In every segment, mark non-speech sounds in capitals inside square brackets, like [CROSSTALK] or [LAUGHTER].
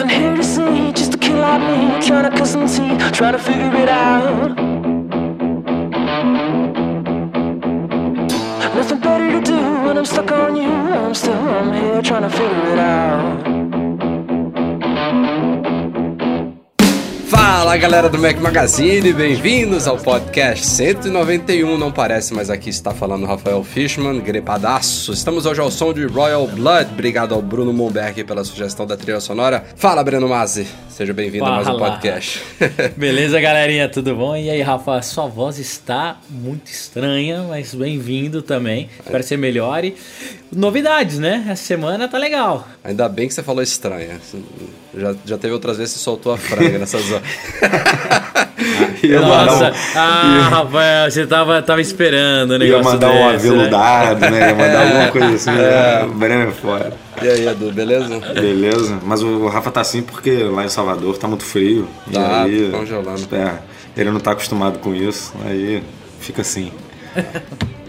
Nothing here to see, just a kid like me trying to cut some teeth, trying to figure it out. Nothing better to do when I'm stuck on you. I'm still I'm here trying to figure it out. Fala galera do Mac Magazine, bem-vindos ao podcast 191. Não parece, mas aqui está falando Rafael Fishman, gripadaço. Estamos hoje ao som de Royal Blood. Obrigado ao Bruno Momberg pela sugestão da trilha sonora. Fala, Breno Mazzi. Seja bem-vindo a mais um podcast. [LAUGHS] Beleza, galerinha, tudo bom? E aí, Rafa, sua voz está muito estranha, mas bem-vindo também. Espero que você melhore. Novidades, né? Essa semana tá legal. Ainda bem que você falou estranha. Já, já teve outras vezes que você soltou a franga nessa [LAUGHS] zona. Ia Nossa, mandar um, ah, Rafael, você tava, tava esperando o ia negócio mandar um desse, né? aveludado, né? Ia mandar alguma coisa assim. né? O Breno é fora. E aí, Edu, beleza? Beleza? Mas o Rafa tá assim porque lá em Salvador tá muito frio. E Tá, aí, congelando. É, ele não tá acostumado com isso. Aí fica assim.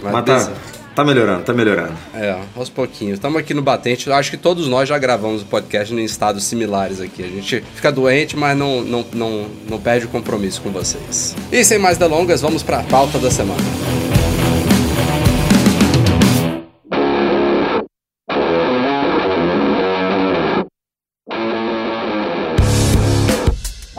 Mas, Mas tá. Tá melhorando, tá melhorando. É, aos pouquinhos. Estamos aqui no Batente. Acho que todos nós já gravamos o podcast em estados similares aqui. A gente fica doente, mas não, não, não, não perde o compromisso com vocês. E sem mais delongas, vamos para a pauta da semana.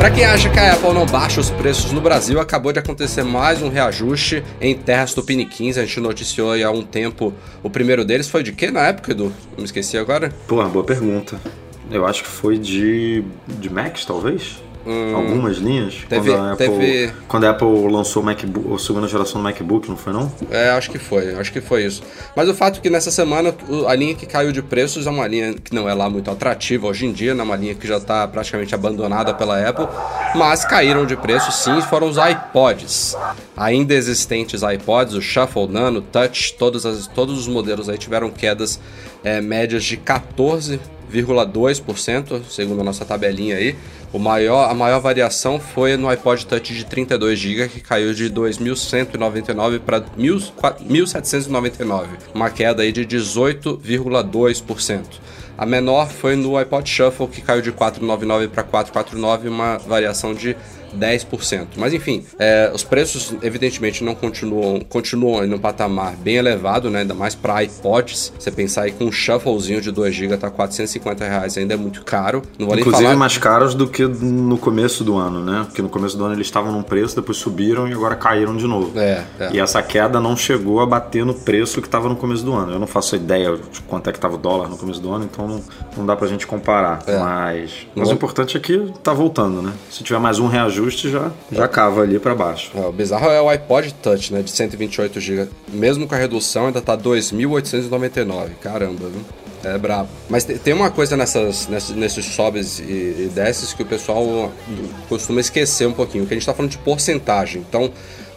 Para quem acha que a Apple não baixa os preços no Brasil, acabou de acontecer mais um reajuste em terras tupiniquins. A gente noticiou há um tempo. O primeiro deles foi de quê na época, Edu? Me esqueci agora. Porra, boa pergunta. Eu acho que foi de, de Macs, talvez? Algumas linhas? Hum. Teve- quando, a Apple, teve- quando a Apple lançou o MacBook, a segunda geração do MacBook, não foi não? É, acho que foi, acho que foi isso. Mas o fato é que nessa semana a linha que caiu de preços é uma linha que não é lá muito atrativa hoje em dia, né? uma linha que já está praticamente abandonada pela Apple, mas caíram de preço sim, foram os iPods. Ainda existentes iPods, o Shuffle, Nano, Touch, todos, as, todos os modelos aí tiveram quedas é, médias de 14,2%, segundo a nossa tabelinha aí. O maior, a maior variação foi no iPod Touch de 32 GB, que caiu de 2.199 para 1.799, uma queda aí de 18,2%. A menor foi no iPod Shuffle, que caiu de 499 para 449, uma variação de 10%. Mas enfim, é, os preços evidentemente não continuam, continuam em um patamar bem elevado, né? ainda mais para iPods. Você pensar aí com um shufflezinho de 2 GB tá 450 reais, ainda é muito caro. Não vou nem Inclusive falar. mais caros do que no começo do ano, né? Porque no começo do ano eles estavam num preço, depois subiram e agora caíram de novo. É, é. E essa queda não chegou a bater no preço que estava no começo do ano. Eu não faço ideia de quanto é que estava o dólar no começo do ano, então não, não dá pra gente comparar. É. Mas, mas o importante é que tá voltando, né? Se tiver mais um reajuste, já, já cava ali pra baixo. É, o bizarro é o iPod Touch, né? De 128 GB. Mesmo com a redução, ainda tá 2.899. Caramba, viu? É brabo. Mas te- tem uma coisa nessas, nesses, nesses sobes e, e desces que o pessoal costuma esquecer um pouquinho, que a gente tá falando de porcentagem. Então,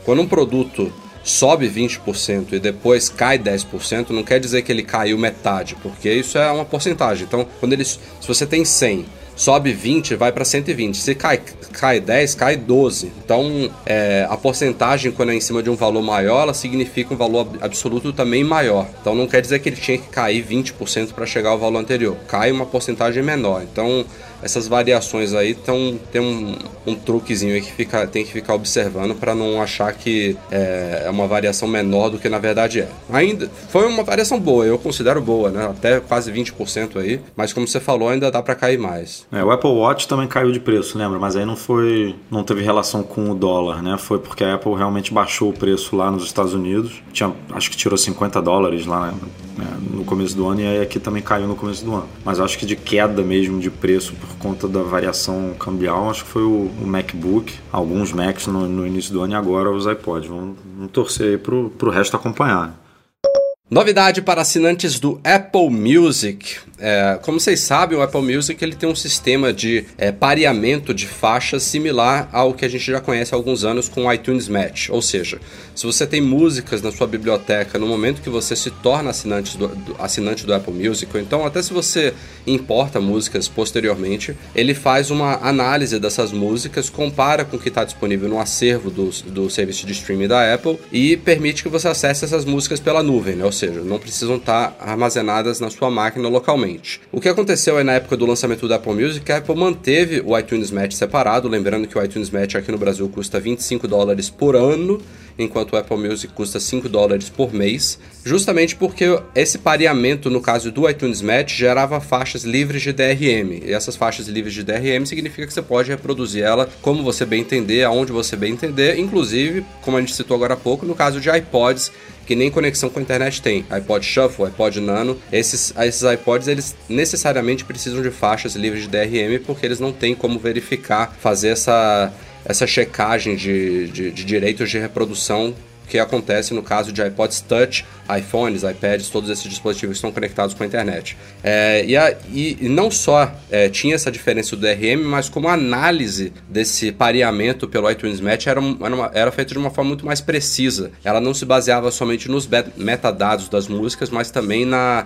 quando um produto sobe 20% e depois cai 10%, não quer dizer que ele caiu metade, porque isso é uma porcentagem. Então, quando ele, se você tem 100 sobe 20, vai para 120. Se cai, cai 10, cai 12. Então, é, a porcentagem, quando é em cima de um valor maior, ela significa um valor ab- absoluto também maior. Então, não quer dizer que ele tinha que cair 20% para chegar ao valor anterior. Cai uma porcentagem menor. Então, essas variações aí tão, tem um, um truquezinho aí que fica, tem que ficar observando para não achar que é, é uma variação menor do que na verdade é. Ainda foi uma variação boa, eu considero boa, né? Até quase 20% aí, mas como você falou, ainda dá para cair mais. É, o Apple Watch também caiu de preço, lembra? Mas aí não foi, não teve relação com o dólar, né? Foi porque a Apple realmente baixou o preço lá nos Estados Unidos. Tinha, acho que tirou 50 dólares lá né, no começo do ano e aí aqui também caiu no começo do ano. Mas acho que de queda mesmo de preço por conta da variação cambial, acho que foi o, o MacBook, alguns Macs no, no início do ano e agora os iPods. Vamos, vamos torcer aí pro, pro resto acompanhar. Novidade para assinantes do Apple Music. É, como vocês sabem, o Apple Music ele tem um sistema de é, pareamento de faixas similar ao que a gente já conhece há alguns anos com o iTunes Match. Ou seja, se você tem músicas na sua biblioteca no momento que você se torna assinante do, do, assinante do Apple Music, ou então até se você importa músicas posteriormente, ele faz uma análise dessas músicas, compara com o que está disponível no acervo do, do serviço de streaming da Apple e permite que você acesse essas músicas pela nuvem, né? seja, não precisam estar armazenadas na sua máquina localmente. O que aconteceu aí na época do lançamento da Apple Music, a Apple manteve o iTunes Match separado, lembrando que o iTunes Match aqui no Brasil custa 25 dólares por ano, enquanto o Apple Music custa 5 dólares por mês, justamente porque esse pareamento, no caso do iTunes Match, gerava faixas livres de DRM. E essas faixas livres de DRM significa que você pode reproduzir ela como você bem entender, aonde você bem entender, inclusive, como a gente citou agora há pouco, no caso de iPods que nem conexão com a internet tem. iPod Shuffle, iPod Nano, esses, esses iPods eles necessariamente precisam de faixas livres de DRM porque eles não têm como verificar, fazer essa, essa checagem de, de, de direitos de reprodução que acontece no caso de iPods Touch, iPhones, iPads, todos esses dispositivos estão conectados com a internet. É, e, a, e, não só é, tinha essa diferença do DRM, mas como a análise desse pareamento pelo iTunes Match era, era, era feita de uma forma muito mais precisa. Ela não se baseava somente nos metadados das músicas, mas também na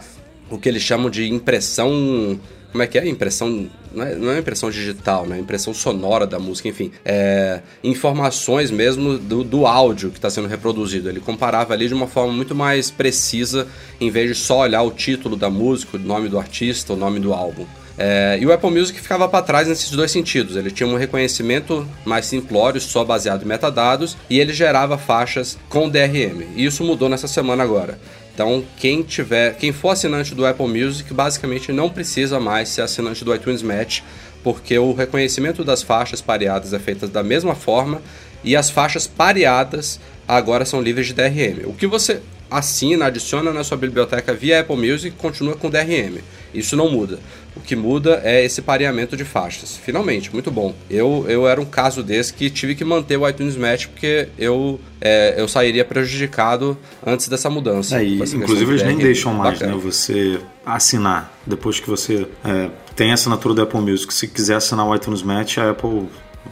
o que eles chamam de impressão como é que é? Impressão. Não é, não é impressão digital, né? Impressão sonora da música, enfim. É, informações mesmo do, do áudio que está sendo reproduzido. Ele comparava ali de uma forma muito mais precisa, em vez de só olhar o título da música, o nome do artista, o nome do álbum. É, e o Apple Music ficava para trás nesses dois sentidos. Ele tinha um reconhecimento mais simplório, só baseado em metadados, e ele gerava faixas com DRM. E isso mudou nessa semana agora. Então, quem tiver, quem for assinante do Apple Music, basicamente não precisa mais ser assinante do iTunes Match, porque o reconhecimento das faixas pareadas é feito da mesma forma e as faixas pareadas agora são livres de DRM. O que você assina, adiciona na sua biblioteca via Apple Music continua com DRM. Isso não muda. O que muda é esse pareamento de faixas. Finalmente, muito bom. Eu, eu era um caso desse que tive que manter o iTunes Match porque eu, é, eu sairia prejudicado antes dessa mudança. É, e, inclusive eles nem deixam mais né, você assinar. Depois que você é, tem a assinatura do Apple Music, se quiser assinar o iTunes Match, a Apple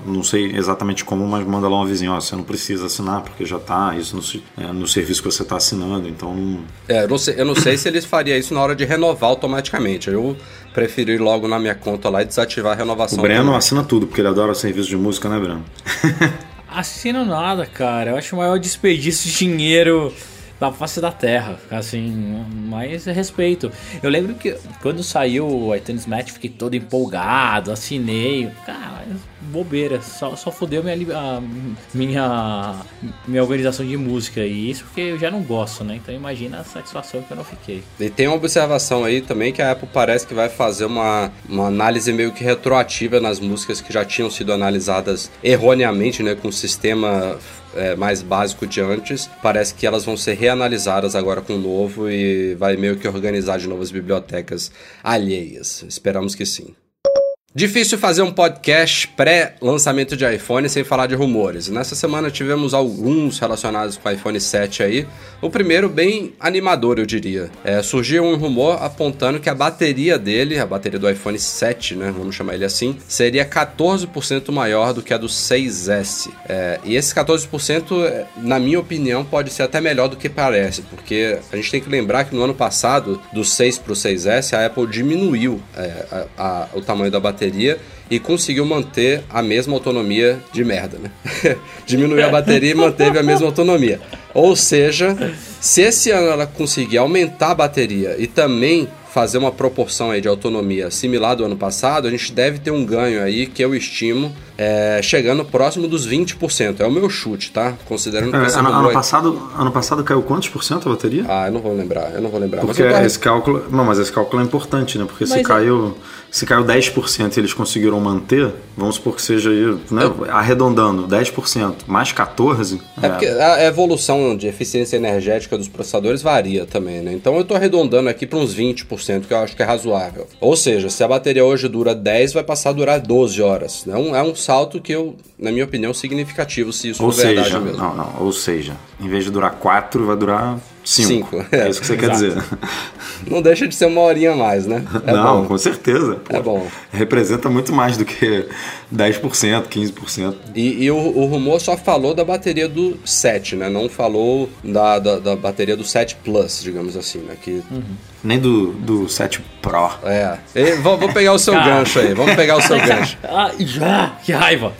não sei exatamente como, mas manda lá um avisinho, ó, você não precisa assinar porque já está isso no, é, no, serviço que você está assinando, então não... É, eu não, sei, eu não sei se eles fariam isso na hora de renovar automaticamente, eu prefiro ir logo na minha conta lá e desativar a renovação. O Breno assina tudo, porque ele adora serviço de música, né, Breno? [LAUGHS] Assino nada, cara, eu acho o maior desperdício de dinheiro da face da terra, assim, mas respeito. Eu lembro que quando saiu o iTunes Match, fiquei todo empolgado, assinei, cara, bobeira, só, só fodeu minha, minha, minha organização de música, e isso porque eu já não gosto, né, então imagina a satisfação que eu não fiquei. E tem uma observação aí também que a Apple parece que vai fazer uma, uma análise meio que retroativa nas músicas que já tinham sido analisadas erroneamente, né, com o sistema é, mais básico de antes, parece que elas vão ser reanalisadas agora com o novo e vai meio que organizar de novo as bibliotecas alheias. Esperamos que sim. Difícil fazer um podcast pré-lançamento de iPhone sem falar de rumores. Nessa semana tivemos alguns relacionados com o iPhone 7 aí. O primeiro bem animador, eu diria. É, surgiu um rumor apontando que a bateria dele, a bateria do iPhone 7, né, vamos chamar ele assim, seria 14% maior do que a do 6S. É, e esse 14%, na minha opinião, pode ser até melhor do que parece, porque a gente tem que lembrar que no ano passado, do 6 para o 6S, a Apple diminuiu é, a, a, o tamanho da bateria bateria e conseguiu manter a mesma autonomia de merda, né? [LAUGHS] Diminuiu a bateria e manteve a mesma autonomia. Ou seja, se esse ano ela conseguir aumentar a bateria e também fazer uma proporção aí de autonomia similar do ano passado, a gente deve ter um ganho aí que eu estimo é, chegando próximo dos 20%. É o meu chute, tá? Considerando que é, ano, ano passado, ano passado caiu quantos por cento a bateria? Ah, eu não vou lembrar, eu não vou lembrar. Porque mas esse cálculo, não, mas esse cálculo é importante, né? Porque mas se é- caiu, se caiu 10% e eles conseguiram manter, vamos supor que seja aí, né, eu... arredondando, 10% mais 14. É, é porque a evolução de eficiência energética dos processadores varia também, né? Então eu tô arredondando aqui para uns 20%, que eu acho que é razoável. Ou seja, se a bateria hoje dura 10, vai passar a durar 12 horas. Né? Um, é um salto que eu, na minha opinião, significativo se isso ou for verdade seja, mesmo. Não, não, ou seja, em vez de durar 4, vai durar Cinco. Cinco, é. É isso que você quer dizer. Não deixa de ser uma horinha a mais, né? É não, bom. com certeza. É bom. Representa muito mais do que 10%, 15%. E, e o, o rumor só falou da bateria do 7, né? Não falou da, da, da bateria do 7 Plus, digamos assim, né? Que, Nem do, do 7 Pro. é. E, vou, vou pegar o seu gancho aí, vamos pegar o seu [LAUGHS] gancho. Ah, já! Que raiva!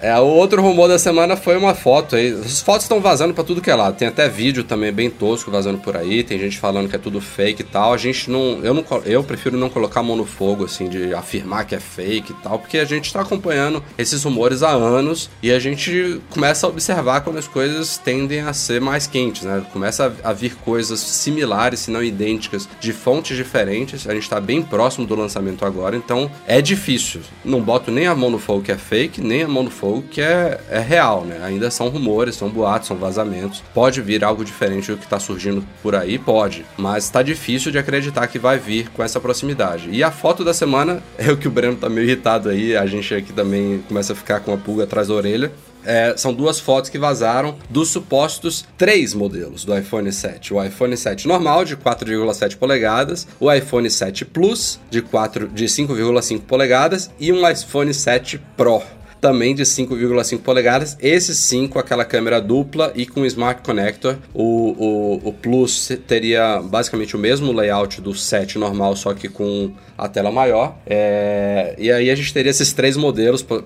É, o outro rumor da semana foi uma foto aí. As fotos estão vazando pra tudo que é lado. Tem até vídeo também bem tosco vazando por aí. Tem gente falando que é tudo fake e tal. A gente não. Eu, não, eu prefiro não colocar a mão no fogo, assim, de afirmar que é fake e tal, porque a gente tá acompanhando esses rumores há anos e a gente começa a observar quando as coisas tendem a ser mais quentes, né? Começa a, vir coisas similares, se não idênticas, de fontes diferentes. A gente tá bem próximo do lançamento agora, então é difícil. Não boto nem a mão no fogo que é fake, nem a mão no fogo que é, é real, né? Ainda são rumores, são boatos, são vazamentos. Pode vir algo diferente do que tá surgindo por aí? Pode. Mas tá difícil de acreditar que vai vir com essa proximidade. E a foto da semana [LAUGHS] é o que o Breno tá meio irritado aí. A gente aqui também começa a ficar com a pulga atrás da orelha. É, são duas fotos que vazaram dos supostos três modelos do iPhone 7. O iPhone 7 normal, de 4,7 polegadas, o iPhone 7 Plus, de, 4 de 5,5 polegadas, e um iPhone 7 Pro, também de 5,5 polegadas. Esse sim com aquela câmera dupla e com Smart Connector. O, o, o Plus teria basicamente o mesmo layout do 7 normal, só que com a tela maior. É, e aí a gente teria esses três modelos. pro-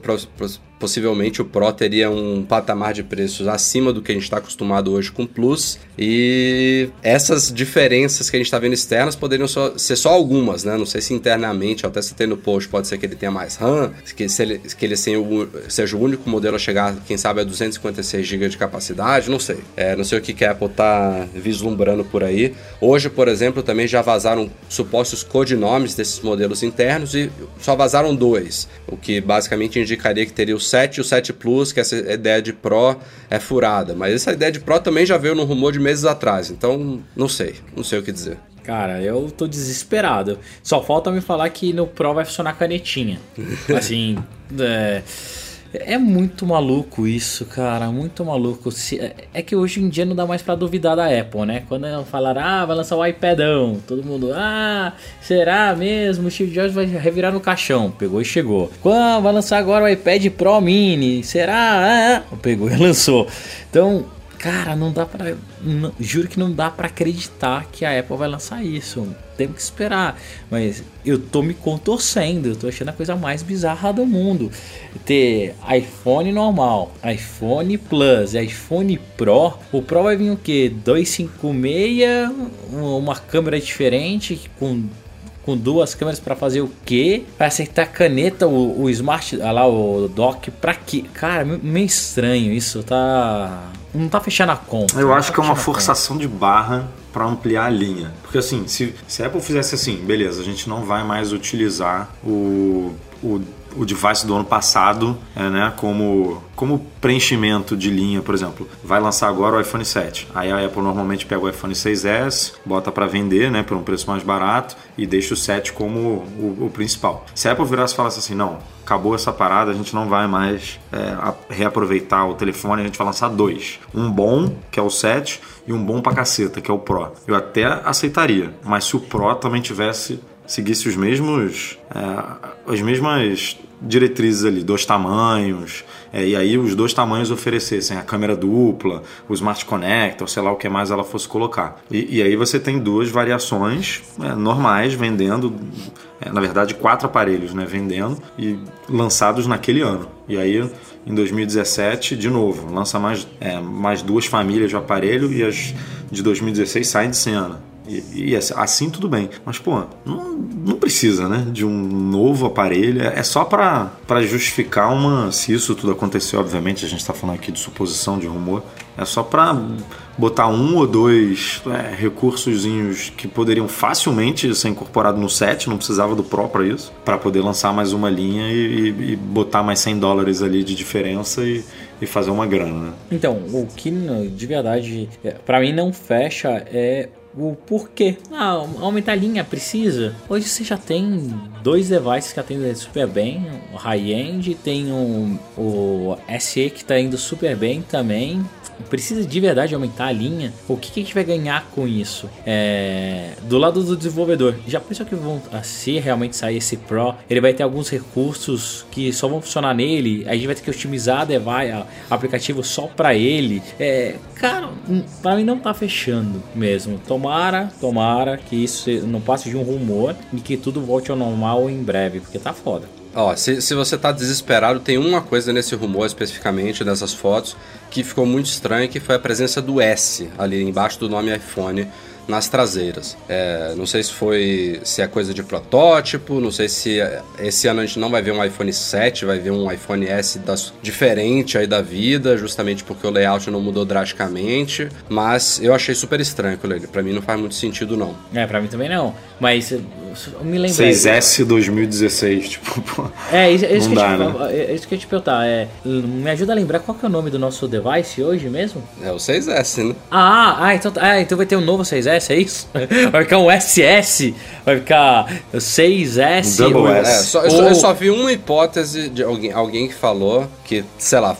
possivelmente o Pro teria um patamar de preços acima do que a gente está acostumado hoje com o Plus. E essas diferenças que a gente está vendo externas poderiam só- ser só algumas, né? Não sei se internamente, até citei no post, pode ser que ele tenha mais RAM, que, se ele, que ele seja o, único modelo a chegar, quem sabe, a 256 GB de capacidade, não sei. É, não sei o que, que a Apple tá vislumbrando por aí. Hoje, por exemplo, também já vazaram supostos codinomes desses modelos internos e só vazaram dois, o que basicamente indicaria que teria o 7 e o 7 Plus, que essa ideia de Pro é furada. Mas essa ideia de Pro também já veio no rumor de meses atrás, então não sei, não sei o que dizer. Cara, eu tô desesperado. Só falta me falar que no Pro vai funcionar canetinha. [LAUGHS] Assim, é, é muito maluco isso, cara. Muito maluco. É- É que hoje em dia não dá mais pra duvidar da Apple, né? Quando ela falar, ah, vai lançar o iPadão, todo mundo, ah, será mesmo? O Steve Jobs vai revirar no caixão. Pegou e chegou. Quando vai lançar agora o iPad Pro Mini? Será? Ah, pegou e [LAUGHS] lançou. Então, Cara, não dá pra. juro que não dá pra acreditar que a Apple vai lançar isso. Temos que esperar. Mas eu tô me contorcendo. Eu tô achando a coisa mais bizarra do mundo. Ter iPhone normal, iPhone Plus, iPhone Pro. O Pro vai vir o quê? 256, uma câmera diferente com com duas câmeras pra fazer o quê? Pra acertar caneta, o, o smart, ah lá, o dock, pra quê? Cara, me- meio estranho isso, tá... Não tá fechando a conta. Eu acho tá que é uma forçação de barra para ampliar a linha. Porque assim, se, se a Apple fizesse assim, beleza, a gente não vai mais utilizar o, o, o device do ano passado é, né, como, como preenchimento de linha, por exemplo. Vai lançar agora o iPhone 7. Aí a Apple normalmente pega o iPhone 6S, bota para vender né, por um preço mais barato e deixa o 7 como o, o principal. Se a Apple virasse e falasse assim, não, acabou essa parada, a gente não vai mais é, reaproveitar o telefone, a gente vai lançar dois. Um bom, que é o 7, e um bom pra caceta, que é o Pro. Eu até aceitaria, mas se o Pro também tivesse, seguisse os mesmos, é, as mesmas diretrizes ali, dois tamanhos, é, e aí os dois tamanhos oferecessem a câmera dupla, o Smart Connector, sei lá o que mais ela fosse colocar. E, e aí você tem duas variações é, normais vendendo, é, na verdade quatro aparelhos né, vendendo e lançados naquele ano. E aí em 2017, de novo, lança mais, é, mais duas famílias de aparelho e as de 2016 saem de cena. E, e assim- assim tudo bem. Mas, pô, não, não precisa, né? De um novo aparelho. É é só pra justificar uma. Se isso tudo aconteceu, obviamente, a gente tá falando aqui de suposição, de rumor. É só pra botar um ou dois é, que poderiam facilmente ser incorporados no set, não precisava do Pro pra isso, pra poder lançar mais uma linha e, e- botar mais 100 dólares ali de diferença e, e fazer uma grana, né? Então, o que de verdade é, pra mim não fecha é o porquê. Ah, aumentar a linha precisa. Hoje você já tem dois devices que atendem super bem, o high-end, tem o, o SE que tá indo super bem também. Precisa de verdade aumentar a linha, o que, que a gente vai ganhar com isso? É, do lado do desenvolvedor, já pensou que vão, se realmente sair esse Pro, ele vai ter alguns recursos que só vão funcionar nele, a gente vai ter que otimizar a device, a- aplicativo só pra ele. É, cara, hum, pra mim não tá fechando mesmo. Tomara, tomara que isso não passe de um rumor e que tudo volte ao normal em breve, porque tá foda. Ó, se, se você tá desesperado, tem uma coisa nesse rumor especificamente, nessas fotos, que ficou muito estranha, que foi a presença do S ali embaixo do nome iPhone nas traseiras. É, não sei se foi se é coisa de protótipo, não sei se é- esse ano a gente não vai ver um iPhone 7, vai ver um iPhone S das, diferente aí da vida, justamente porque o layout não mudou drasticamente, mas eu achei super estranho aquilo ali. Pra mim não faz muito sentido não. É, pra mim também não. Mas eu me lembro. 6S 2016, tipo, [LAUGHS] pô. É, isso, isso, Não que eu dá, te, é isso que eu ia te perguntar. É, me ajuda a lembrar qual que é o nome do nosso device hoje mesmo? É o 6S, né? Ah, ah então, ah, então vai ter um novo 6S, é isso? [LAUGHS] Vai ficar um SS, vai ficar o 6S. Double ou- É, S. só, eu, só, eu Ou- só vi uma hipótese de alguém, alguém que falou que, sei lá,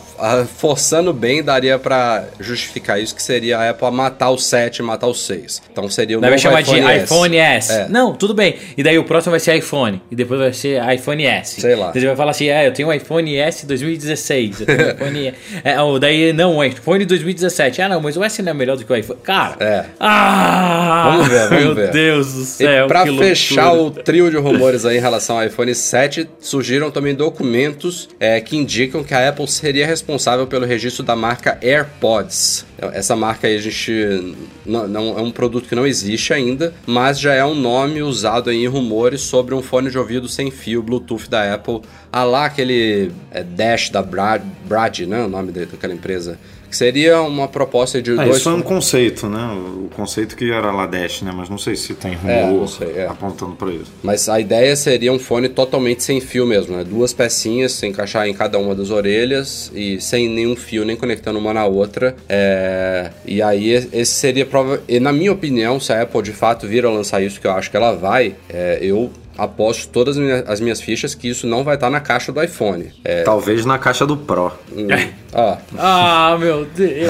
forçando bem daria pra justificar isso, que seria a Apple matar o 7 e matar o 6. Então seria o vai novo chamar iPhone de S. iPhone S. É. Não, tudo bem. E daí o próximo vai ser iPhone. E depois vai ser iPhone S. Sei lá. Você vai falar assim: é, eu tenho um iPhone S 2016. Eu tenho um iPhone. [LAUGHS] é, ou daí, não, o iPhone 2017. Ah, não, mas o S não é melhor do que o iPhone. Cara. É. Ah! Vamos ver, vamos Meu ver. Deus do E céu. pra que loucura. fechar o trio de rumores aí em relação ao iPhone 7, surgiram também documentos é, que indicam que a Apple seria responsável pelo registro da marca AirPods. Essa marca aí a gente não, não- é um produto que não existe ainda, mas já é um nome usado em rumores sobre um fone de ouvido sem fio Bluetooth da Apple, a lá aquele é, Dash da Brad, Brad, né, o nome da- daquela empresa, seria uma proposta de Ah, dois isso é um conceito, né? O conceito que era lá Dash, né? Mas não sei se tem rumor É, sei, é. apontando pra isso. Mas a ideia seria um fone totalmente sem fio mesmo, né? Duas pecinhas, se encaixar em cada uma das orelhas e sem nenhum fio, nem conectando uma na outra. É, E aí esse seria prova. E na minha opinião, se a Apple de fato vir a lançar isso, que eu acho que ela vai, é, eu aposto todas as minhas, as minhas fichas que isso não vai estar na caixa do iPhone. É, Talvez na caixa do Pro. hum, ó, Ah, meu Deus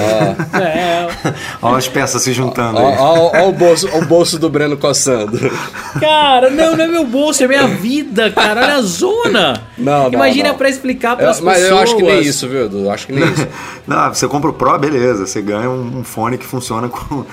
céu. [LAUGHS] Olha as peças se juntando ó, aí. o, bolso, o bolso do Breno coçando. Cara, não, não é meu bolso, é minha vida, cara. Olha a zona. Não, não, Imagina não. pra explicar Eu- pras mas pessoas. eu acho que nem isso, viu, Edu? Eu acho que nem [LAUGHS] isso. Não, você compra o Pro, beleza. Você ganha um, um fone que funciona com,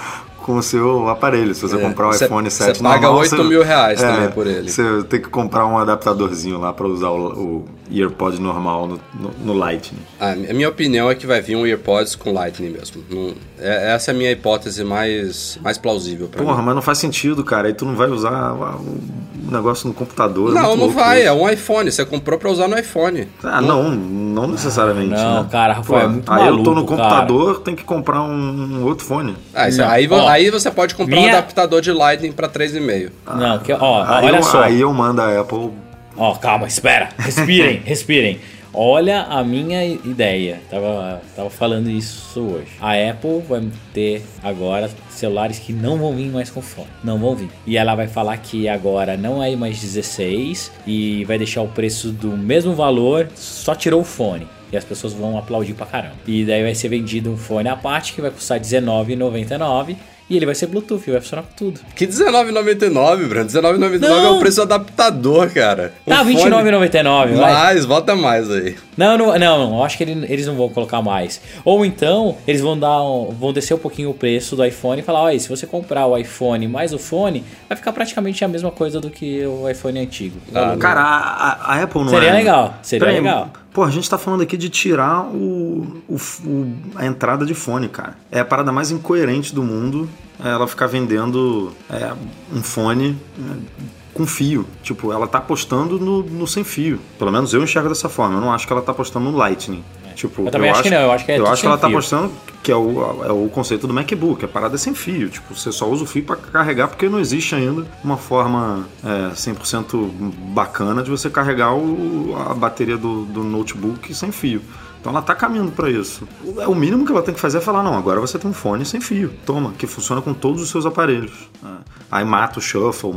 com o seu aparelho. Se você É, comprar o você- iPhone você 7 paga normal, 8 você- mil reais também por ele. Você tem que comprar um adaptadorzinho lá pra usar o, o EarPod normal no, no, no Lightning. Ah, A minha opinião é que vai vir um AirPods com Lightning mesmo. Não- é- essa é a minha hipótese mais, mais plausível pra Porra, mim. mas não faz sentido, cara. Aí tu não vai usar ah, o negócio no computador. é Não, muito não vai. isso. É um iPhone. Você comprou pra usar no iPhone. Ah, não, não necessariamente. não, né? cara, Rafael, é muito Aí eu tô no maluco, computador, tem que comprar um, um outro fone. Ah, isso- Não, aí, ó, aí você pode comprar um minha- adaptador de Lightning pra 3,5. Não, que, ó, aí, olha eu, só. aí eu mando a Apple. Ó, calma, espera. Respirem, [LAUGHS] respirem. Olha a minha ideia. Tava, tava falando isso hoje. A Apple vai ter agora celulares que não vão vir mais com fone. Não vão vir. E ela vai falar que agora não é mais 16 e vai deixar o preço do mesmo valor, só tirou o fone. E as pessoas vão aplaudir pra caramba. E daí vai ser vendido um fone à parte que vai custar R$19,99. E ele vai ser Bluetooth, vai funcionar com tudo. Que R$19,99, Bruno. R$19,99 é o preço do adaptador, cara. Um Tá, fone- R$29,99, vai. Mais, bota mais aí. Não, não, não, não, eu acho que ele- eles não vão colocar mais. Ou então, eles vão dar um- vão descer um pouquinho o preço do iPhone e falar, olha, se você comprar o iPhone mais o fone, vai ficar praticamente a mesma coisa do que o iPhone antigo. Ah, Cara, a, a- Apple não Seria é... legal, seria Peraí, legal. Pô, a gente tá falando aqui de tirar o, o- o- a entrada de fone, cara. É a parada mais incoerente do mundo é ela ficar vendendo é, um fone é, com fio. Tipo, ela tá apostando no, no sem fio. Pelo menos eu enxergo dessa forma. Eu não acho que ela tá apostando no Lightning. Tipo, Eu também acho que não, eu acho que é Eu acho que ela tá fio. apostando que é o, é o conceito do MacBook. A parada é sem fio. Tipo, você só usa o fio pra carregar porque não existe ainda uma forma é, 100% bacana de você carregar o- a bateria do, do notebook sem fio. Então ela tá caminhando pra isso. O- é, O mínimo que ela tem que fazer é falar, não, agora você tem um fone sem fio. Toma, que funciona com todos os seus aparelhos. É. Aí mata o shuffle,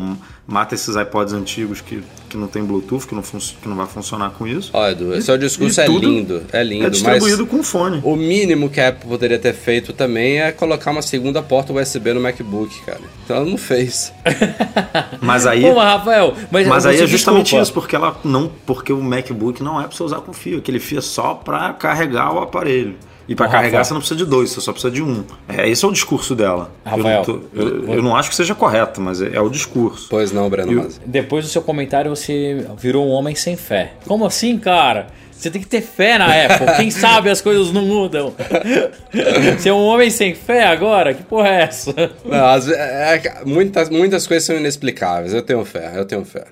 mata esses iPods antigos que, que não tem Bluetooth, que não, que não vai funcionar com isso. Ó, Edu, seu discurso e é lindo, é lindo, é distribuído mas com fone. o mínimo que a Apple poderia ter feito também é colocar uma segunda porta USB no MacBook, cara. Então ela não fez. [LAUGHS] Mas aí, Pô, mas Rafael, mas, mas aí é justamente desculpa. isso, porque ela não, porque o MacBook não é para você usar com fio, aquele fio é só para carregar o aparelho. E para carregar Rafael. você não precisa de dois, você só precisa de um. É, esse é o discurso dela. Rafael, eu, não tô- eu- eu não acho que seja correto, mas é, é o discurso. Pois não, Breno E o- Masi. Depois do seu comentário, você virou um homem sem fé. Como assim, cara? Você tem que ter fé na Apple. Quem [LAUGHS] sabe as coisas não mudam. [LAUGHS] Você é um homem sem fé agora? Que porra é essa? Não, é- é- muitas, muitas coisas são inexplicáveis, eu tenho fé, eu tenho fé.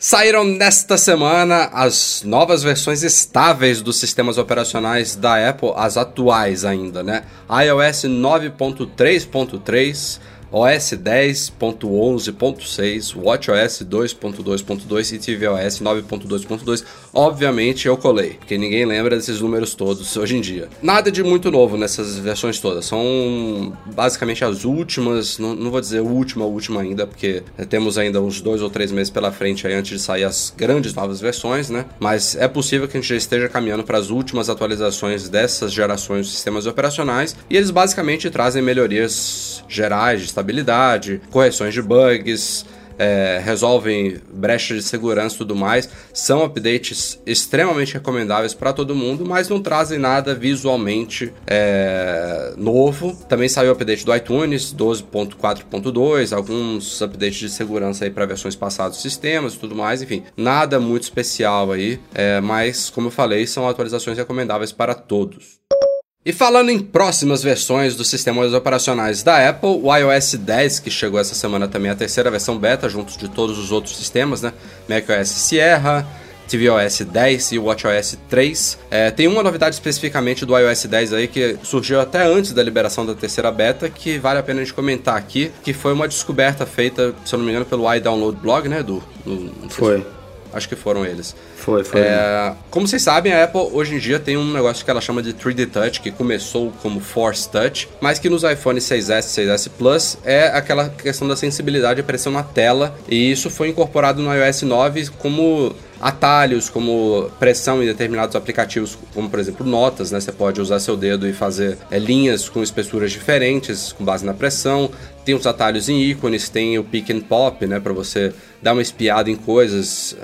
Saíram nesta semana as novas versões estáveis dos sistemas operacionais da Apple, as atuais ainda, né? iOS 9.3.3, OS 10.11.6, WatchOS 2.2.2 e tvOS 9.2.2. Obviamente eu colei, porque ninguém lembra desses números todos hoje em dia. Nada de muito novo nessas versões todas, são basicamente as últimas, não, não vou dizer última, última ainda, porque temos ainda uns dois ou três meses pela frente aí antes de sair as grandes novas versões, né? Mas é possível que a gente já esteja caminhando para as últimas atualizações dessas gerações de sistemas operacionais e eles basicamente trazem melhorias gerais de estabilidade, correções de bugs, é, resolvem brechas de segurança e tudo mais. São updates extremamente recomendáveis para todo mundo, mas não trazem nada visualmente é, novo. Também saiu o update do iTunes 12.4.2, alguns updates de segurança aí para versões passadas dos sistemas e tudo mais. Enfim, nada muito especial aí, é, mas como eu falei, são atualizações recomendáveis para todos. E falando em próximas versões dos sistemas operacionais da Apple, o iOS 10, que chegou essa semana também a terceira versão beta, junto de todos os outros sistemas, né? macOS Sierra, tvOS 10 e WatchOS 3. É, tem uma novidade especificamente do iOS 10 aí que surgiu até antes da liberação da terceira beta, que vale a pena a gente comentar aqui, que foi uma descoberta feita, se eu não me engano, pelo iDownload Blog, né, Edu? No- sei se- Foi. Acho que foram eles. Foi, foi. É, como vocês sabem, a Apple hoje em dia tem um negócio que ela chama de 3D Touch, que começou como Force Touch, mas que nos iPhone 6S, 6S Plus é aquela questão da sensibilidade de pressão na tela, e isso foi incorporado no iOS 9 como atalhos, como pressão em determinados aplicativos, como por exemplo notas, né? Você pode usar seu dedo e fazer é, linhas com espessuras diferentes com base na pressão. Tem os atalhos em ícones, tem o pick and pop, né, para você dar uma espiada em coisas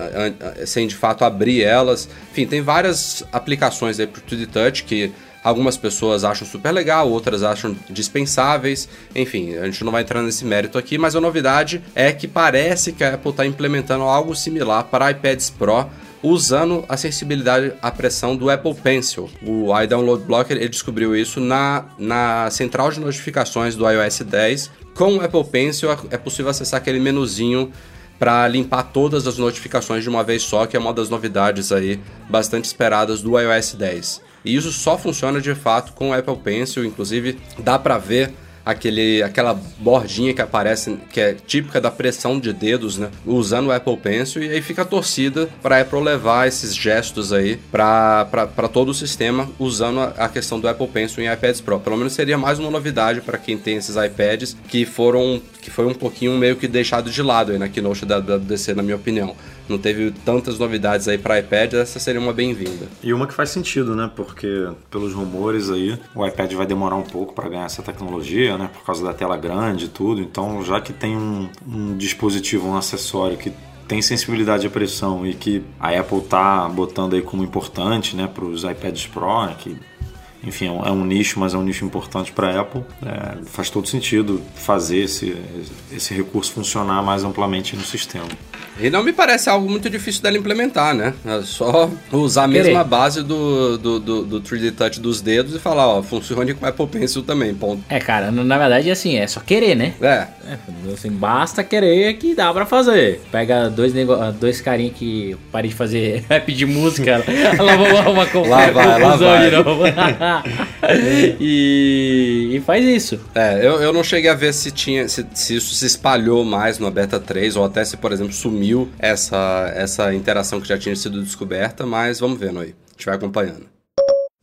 sem de fato abrir elas. Enfim, tem várias aplicações aí pro 2D Touch que Algumas pessoas acham super legal, outras acham dispensáveis. Enfim, a gente não vai entrar nesse mérito aqui, mas a novidade é que parece que a Apple está implementando algo similar para iPads Pro usando a sensibilidade à pressão do Apple Pencil. O iDownload Blocker ele descobriu isso na, na central de notificações do iOS 10. Com o Apple Pencil é possível acessar aquele menuzinho para limpar todas as notificações de uma vez só, que é uma das novidades aí bastante esperadas do iOS 10. E isso só funciona de fato com o Apple Pencil, inclusive dá para ver aquele, aquela bordinha que aparece, que é típica da pressão de dedos, né? Usando o Apple Pencil, e aí fica a torcida para Apple levar esses gestos aí para todo o sistema, usando a, a questão do Apple Pencil em iPads Pro. Pelo menos seria mais uma novidade para quem tem esses iPads que foram que foi um pouquinho meio que deixado de lado aí na keynote da WWDC, na minha opinião. Não teve tantas novidades aí para iPad, essa seria uma bem-vinda. E uma que faz sentido, né? Porque pelos rumores aí, o iPad vai demorar um pouco para ganhar essa tecnologia, né? Por causa da tela grande e tudo. Então, já que tem um, um dispositivo, um acessório que tem sensibilidade à pressão e que a Apple tá botando aí como importante, né, para os iPads Pro, né, que enfim, é um nicho, mas é um nicho importante para a Apple. É, faz todo sentido fazer esse, esse recurso funcionar mais amplamente no sistema. E não me parece algo muito difícil dela implementar, né? É só usar a Querer. mesma base do, do, do, do 3D Touch dos dedos e falar, ó, funcione com Apple Pencil também, ponto. É, cara, na verdade, assim, é só querer, né? É, É, assim, basta querer que dá pra fazer. Pega dois, nego... dois carinha que parei de fazer [LAUGHS] rap de música, [LAUGHS] lá vamos com Lá vai, lá vai. de novo. [LAUGHS] e... e faz isso. é eu, eu não cheguei a ver se tinha se, se isso se espalhou mais no Beta 3 ou até se, por exemplo, sumiu essa, essa interação que já tinha sido descoberta, mas vamos vendo aí. A gente vai acompanhando.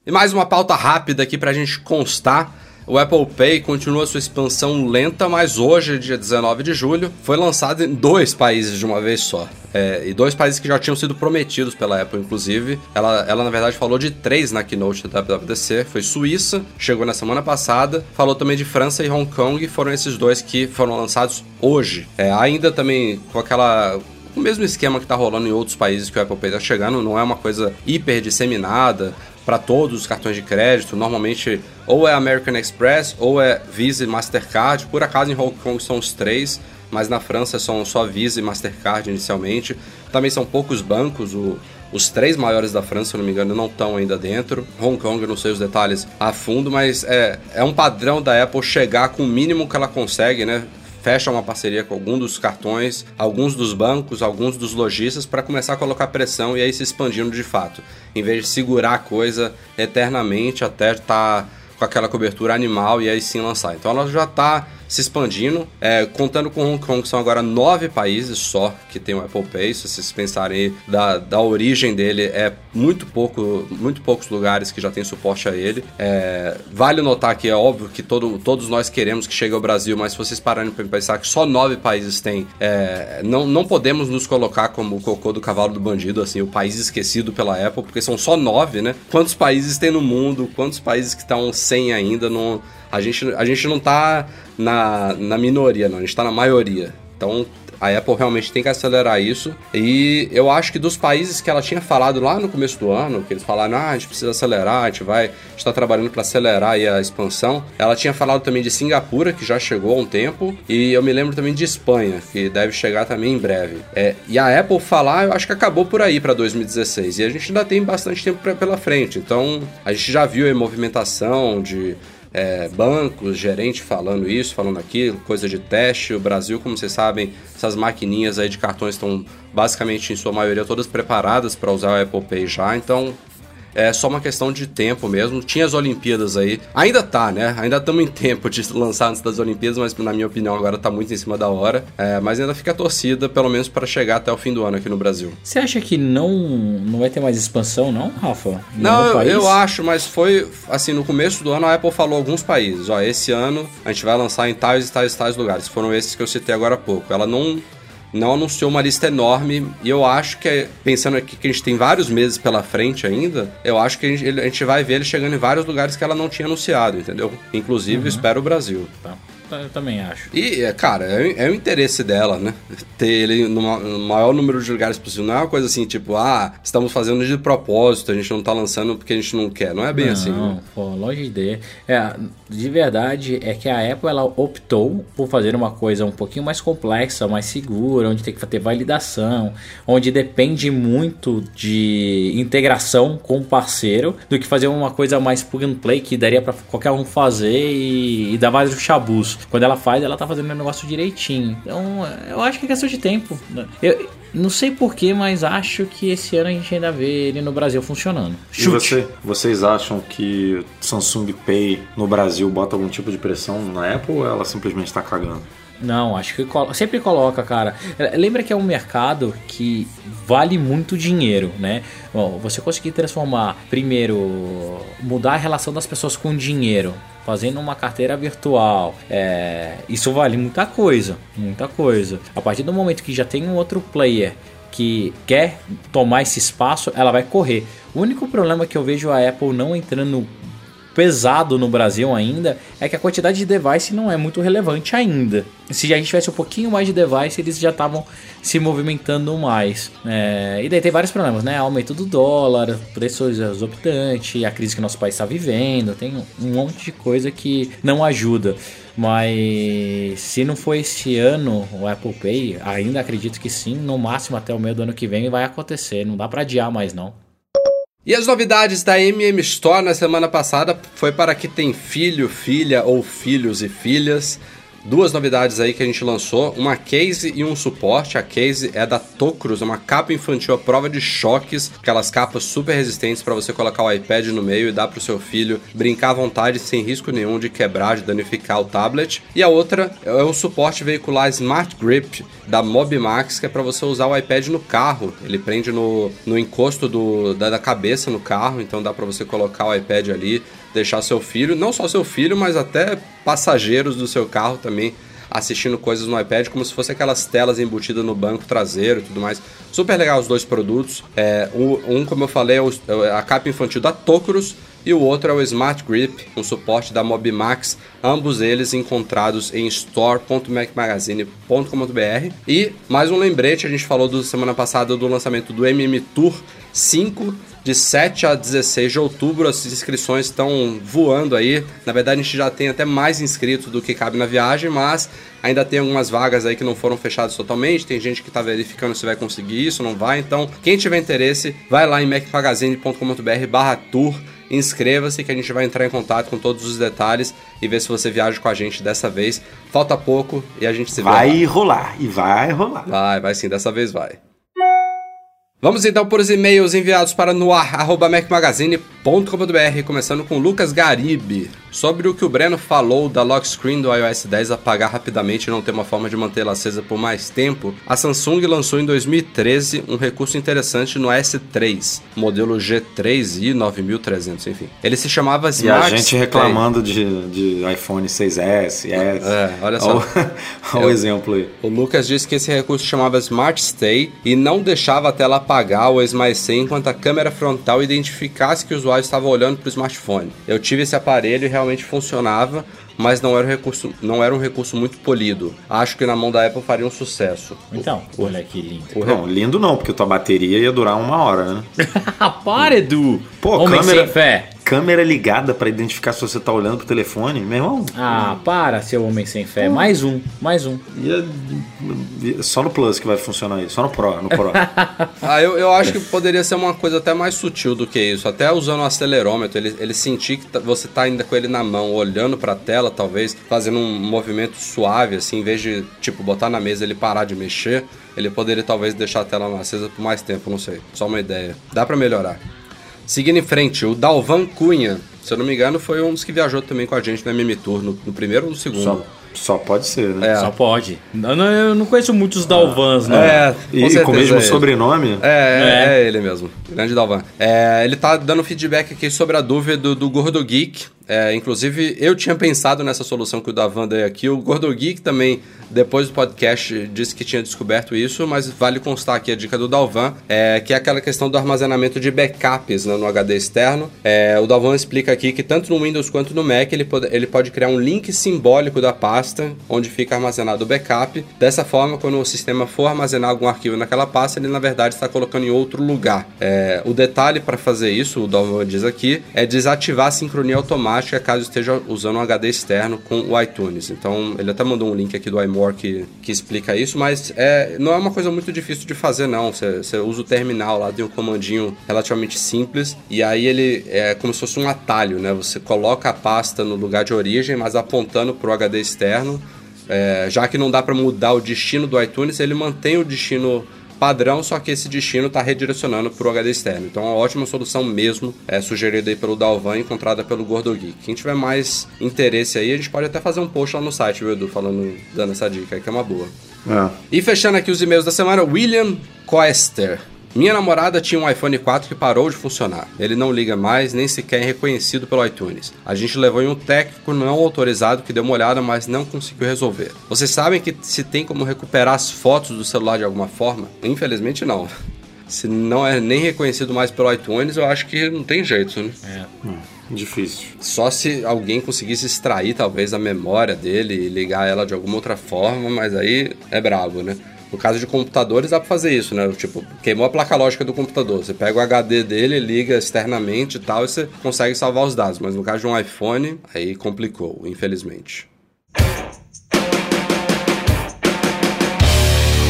E mais uma pauta rápida aqui pra gente constar. O Apple Pay continua sua expansão lenta, mas hoje, dia 19 de julho, foi lançado em dois países de uma vez só. É, e dois países que já tinham sido prometidos pela Apple, inclusive. Ela, ela, na verdade, falou de três na keynote da WWDC. Foi Suíça, chegou na semana passada. Falou também de França e Hong Kong. Foram esses dois que foram lançados hoje. É, ainda também com aquela o mesmo esquema que está rolando em outros países que o Apple Pay está chegando, não é uma coisa hiper disseminada para todos os cartões de crédito. Normalmente ou é American Express ou é Visa e Mastercard. Por acaso em Hong Kong são os três, mas na França são só Visa e Mastercard inicialmente. Também são poucos bancos, o, os três maiores da França, se não me engano, não estão ainda dentro. Hong Kong, eu não sei os detalhes a fundo, mas é, é um padrão da Apple chegar com o mínimo que ela consegue, né? Fecha uma parceria com algum dos cartões, alguns dos bancos, alguns dos lojistas para começar a colocar pressão e aí se expandindo de fato, em vez de segurar a coisa eternamente até estar tá com aquela cobertura animal e aí sim lançar. Então ela já está se expandindo. É, contando com Hong Kong, são agora nove países só que tem o Apple Pay. Se vocês pensarem da, da origem dele, é muito pouco, muito poucos lugares que já tem suporte a ele. É, vale notar que é óbvio que todo, todos nós queremos que chegue ao Brasil, mas se vocês pararem para pensar que só nove países têm, é, não, não podemos nos colocar como o cocô do cavalo do bandido, assim, o país esquecido pela Apple, porque são só nove, né? Quantos países tem no mundo? Quantos países que estão sem ainda? Não, a, gente, a gente não tá na, na minoria, não, a gente está na maioria. Então a Apple realmente tem que acelerar isso. E eu acho que dos países que ela tinha falado lá no começo do ano, que eles falaram, ah, a gente precisa acelerar, a gente vai estar trabalhando para acelerar a expansão. Ela tinha falado também de Singapura, que já chegou há um tempo, e eu me lembro também de Espanha, que deve chegar também em breve. É, e a Apple falar, eu acho que acabou por aí para 2016. E a gente ainda tem bastante tempo pra, pela frente. Então a gente já viu a movimentação de é, bancos, gerente falando isso, falando aquilo, coisa de teste. O Brasil, como vocês sabem, essas maquininhas aí de cartões estão basicamente, em sua maioria, todas preparadas para usar o Apple Pay já. Então, é só uma questão de tempo mesmo. Tinha as Olimpíadas aí. Ainda tá, né? Ainda estamos em [LAUGHS] tempo de lançar antes das Olimpíadas, mas na minha opinião agora tá muito em cima da hora. É, mas ainda fica a torcida, pelo menos para chegar até o fim do ano aqui no Brasil. Você acha que não, não vai ter mais expansão, não, Rafa? Não, eu, eu acho, mas foi assim, no começo do ano a Apple falou alguns países. Ó, esse ano a gente vai lançar em tais e tais e tais lugares. Foram esses que eu citei agora há pouco. Ela não não anunciou uma lista enorme e eu acho que, pensando aqui que a gente tem vários meses pela frente ainda, eu acho que a gente, a gente vai ver ele chegando em vários lugares que ela não tinha anunciado, entendeu? Inclusive, uhum. espero o Brasil. Tá eu também acho. E, é, cara, é, é o interesse dela, né? Ter ele no maior número de lugares possível. Não é uma coisa assim, tipo, ah, estamos fazendo de propósito, a gente não tá lançando porque a gente não quer. Não é bem não, assim. Não, né? pô, longe de. É, de verdade, é que a Apple, ela optou por fazer uma coisa um pouquinho mais complexa, mais segura, onde tem que ter validação, onde depende muito de integração com o parceiro, do que fazer uma coisa mais plug and play, que daria para qualquer um fazer e, e dar vários chabus. Quando ela faz, ela tá fazendo o negócio direitinho. Então, eu acho que é questão de tempo. Né? Eu não sei porquê, mas acho que esse ano a gente ainda vê ele no Brasil funcionando. Chute. E você, vocês acham que Samsung Pay no Brasil bota algum tipo de pressão na Apple ou ela simplesmente está cagando? Não, acho que sempre coloca, cara. Lembra que é um mercado que vale muito dinheiro, né? Bom, você conseguir transformar, primeiro, mudar a relação das pessoas com dinheiro, fazendo uma carteira virtual, é, isso vale muita coisa, muita coisa. A partir do momento que já tem um outro player que quer tomar esse espaço, ela vai correr. O único problema que eu vejo a Apple não entrando pesado no Brasil ainda é que a quantidade de device não é muito relevante ainda. Se a gente tivesse um pouquinho mais de device, eles já estavam se movimentando mais. É, e daí tem vários problemas, né? Aumento do dólar, preços exorbitantes, a crise que nosso país está vivendo, tem um monte de coisa que não ajuda. Mas se não for esse ano o Apple Pay, ainda acredito que sim, no máximo até o meio do ano que vem vai acontecer. Não dá para adiar mais não. E as novidades da MM Store na semana passada foi para quem tem filho, filha ou filhos e filhas duas novidades aí que a gente lançou, uma case e um suporte. A case é da Tocruz, é uma capa infantil à prova de choques, aquelas capas super resistentes para você colocar o iPad no meio e dar para o seu filho brincar à vontade sem risco nenhum de quebrar, de danificar o tablet. E a outra é o suporte veicular Smart Grip da Mobmax, que é para você usar o iPad no carro. Ele prende no, no encosto do, da, da cabeça no carro, então dá para você colocar o iPad ali deixar seu filho, não só seu filho, mas até passageiros do seu carro também assistindo coisas no iPad, como se fosse aquelas telas embutidas no banco traseiro e tudo mais. Super legal os dois produtos. É, um, como eu falei, é, é a capa infantil da Tokrus e o outro é o Smart Grip, um suporte da Mobmax, ambos eles encontrados em store.macmagazine.com.br. E mais um lembrete, a gente falou do semana passada do lançamento do MM Tour 5 de 7 a 16 de outubro. As inscrições estão voando aí. Na verdade, a gente já tem até mais inscritos do que cabe na viagem, mas ainda tem algumas vagas aí que não foram fechadas totalmente. Tem gente que está verificando se vai conseguir isso, não vai. Então, quem tiver interesse, vai lá em macmagazine.com.br/tour inscreva-se que a gente vai entrar em contato com todos os detalhes e ver se você viaja com a gente dessa vez. Falta pouco e a gente se vê. Vai rolar, e vai rolar. Vai, vai sim, dessa vez vai. Vamos então por os e-mails enviados para noar.macmagazine.com.br, começando com Lucas Garibe. Sobre o que o Breno falou da lock screen do iOS 10 apagar rapidamente e não ter uma forma de mantê-la acesa por mais tempo, a Samsung lançou em 2013 um recurso interessante no S3, modelo G3 e 9300, enfim. Ele se chamava Smart E a gente reclamando de, de iPhone 6S, S. É, olha só. Olha o exemplo aí. O Lucas disse que esse recurso chamava Smart Stay e não deixava a tela apagar ou esmaecer enquanto a câmera frontal identificasse que o usuário estava olhando para o smartphone. Eu tive esse aparelho e realmente funcionava, mas não era um recurso, não era um recurso muito polido. Acho que na mão da Apple faria um sucesso. Então, o, olha que lindo. O, não, lindo não, porque tua bateria ia durar uma hora, né? [LAUGHS] Para, Edu! Pô, Homem câmera, sem fé câmera ligada para identificar se você tá olhando pro telefone, meu irmão. Ah, para, seu homem sem fé. Mais um, mais um. É, só no Plus que vai funcionar isso, só no Pro, no Pro. [LAUGHS] ah, eu, eu acho que poderia ser uma coisa até mais sutil do que isso. Até usando o acelerômetro, ele, ele sentir que tá, você tá ainda com ele na mão, olhando pra tela, talvez, fazendo um movimento suave, assim, em vez de, tipo, botar na mesa e ele parar de mexer, ele poderia talvez deixar a tela acesa por mais tempo, não sei. Só uma ideia. Dá para melhorar. Seguindo em frente, o Dalvan Cunha, se eu não me engano, foi um dos que viajou também com a gente no MM Tour, no, no primeiro ou no segundo. Só, só pode ser, né? É. Só pode. Eu não, eu não conheço muitos Dalvans, né? É, com e com o mesmo é sobrenome? É, é, é, ele mesmo. Grande Dalvan. É, ele tá dando feedback aqui sobre a dúvida do, do Gordo Geek. É, inclusive, eu tinha pensado nessa solução que o Davan deu aqui. O Gordo Geek também depois do podcast, disse que tinha descoberto isso, mas vale constar aqui a dica do Dalvan, é, que é aquela questão do armazenamento de backups né, no HD externo. É, o Dalvan explica aqui que tanto no Windows quanto no Mac ele pode, ele pode criar um link simbólico da pasta onde fica armazenado o backup. Dessa forma, quando o sistema for armazenar algum arquivo naquela pasta, ele na verdade está colocando em outro lugar. É, o detalhe para fazer isso, o Dalvan diz aqui, é desativar a sincronia automática caso esteja usando um HD externo com o iTunes. Então, ele até mandou um link aqui do iMovie que, que explica isso, mas é, não é uma coisa muito difícil de fazer, não. Você, você usa o terminal lá, tem um comandinho relativamente simples, e aí ele é como se fosse um atalho, né? Você coloca a pasta no lugar de origem, mas apontando para o HD externo. É, já que não dá para mudar o destino do iTunes, ele mantém o destino padrão, só que esse destino está redirecionando para o HD externo. Então é uma ótima solução mesmo, é sugerida aí pelo Dalvan, encontrada pelo Gordo Geek. Quem tiver mais interesse aí, a gente pode até fazer um post lá no site, viu, Edu, falando, dando essa dica aí, que é uma boa. É. E fechando aqui os e-mails da semana, William Coester. Minha namorada tinha um iPhone 4 que parou de funcionar. Ele não liga mais, nem sequer é reconhecido pelo iTunes. A gente levou em um técnico não autorizado que deu uma olhada, mas não conseguiu resolver. Vocês sabem que se tem como recuperar as fotos do celular de alguma forma? Infelizmente não. [LAUGHS] Se não é nem reconhecido mais pelo iTunes, eu acho que não tem jeito, né? É. Hum, difícil. Só se alguém conseguisse extrair talvez a memória dele e ligar ela de alguma outra forma, mas aí é brabo, né? No caso de computadores, dá pra fazer isso, né? Tipo, queimou a placa lógica do computador. Você pega o HD dele, liga externamente e tal, e você consegue salvar os dados. Mas no caso de um iPhone, aí complicou, infelizmente.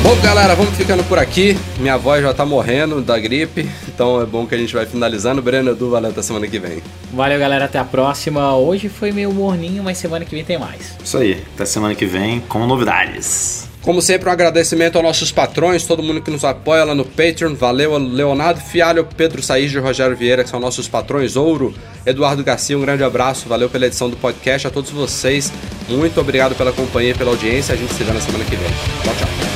Bom, galera, vamos ficando por aqui. Minha voz já tá morrendo da gripe, então é bom que a gente vai finalizando. Breno Edu, valeu até semana que vem. Valeu, galera, até a próxima. Hoje foi meio morninho, mas semana que vem tem mais. Isso aí, até semana que vem com novidades. Como sempre, um agradecimento aos nossos patrões, todo mundo que nos apoia lá no Patreon. Valeu, Leonardo Fialho, Pedro Saís e Rogério Vieira, que são nossos patrões. Ouro, Eduardo Garcia, um grande abraço. Valeu pela edição do podcast. A todos vocês, muito obrigado pela companhia e pela audiência. A gente se vê na semana que vem. Tchau, tchau.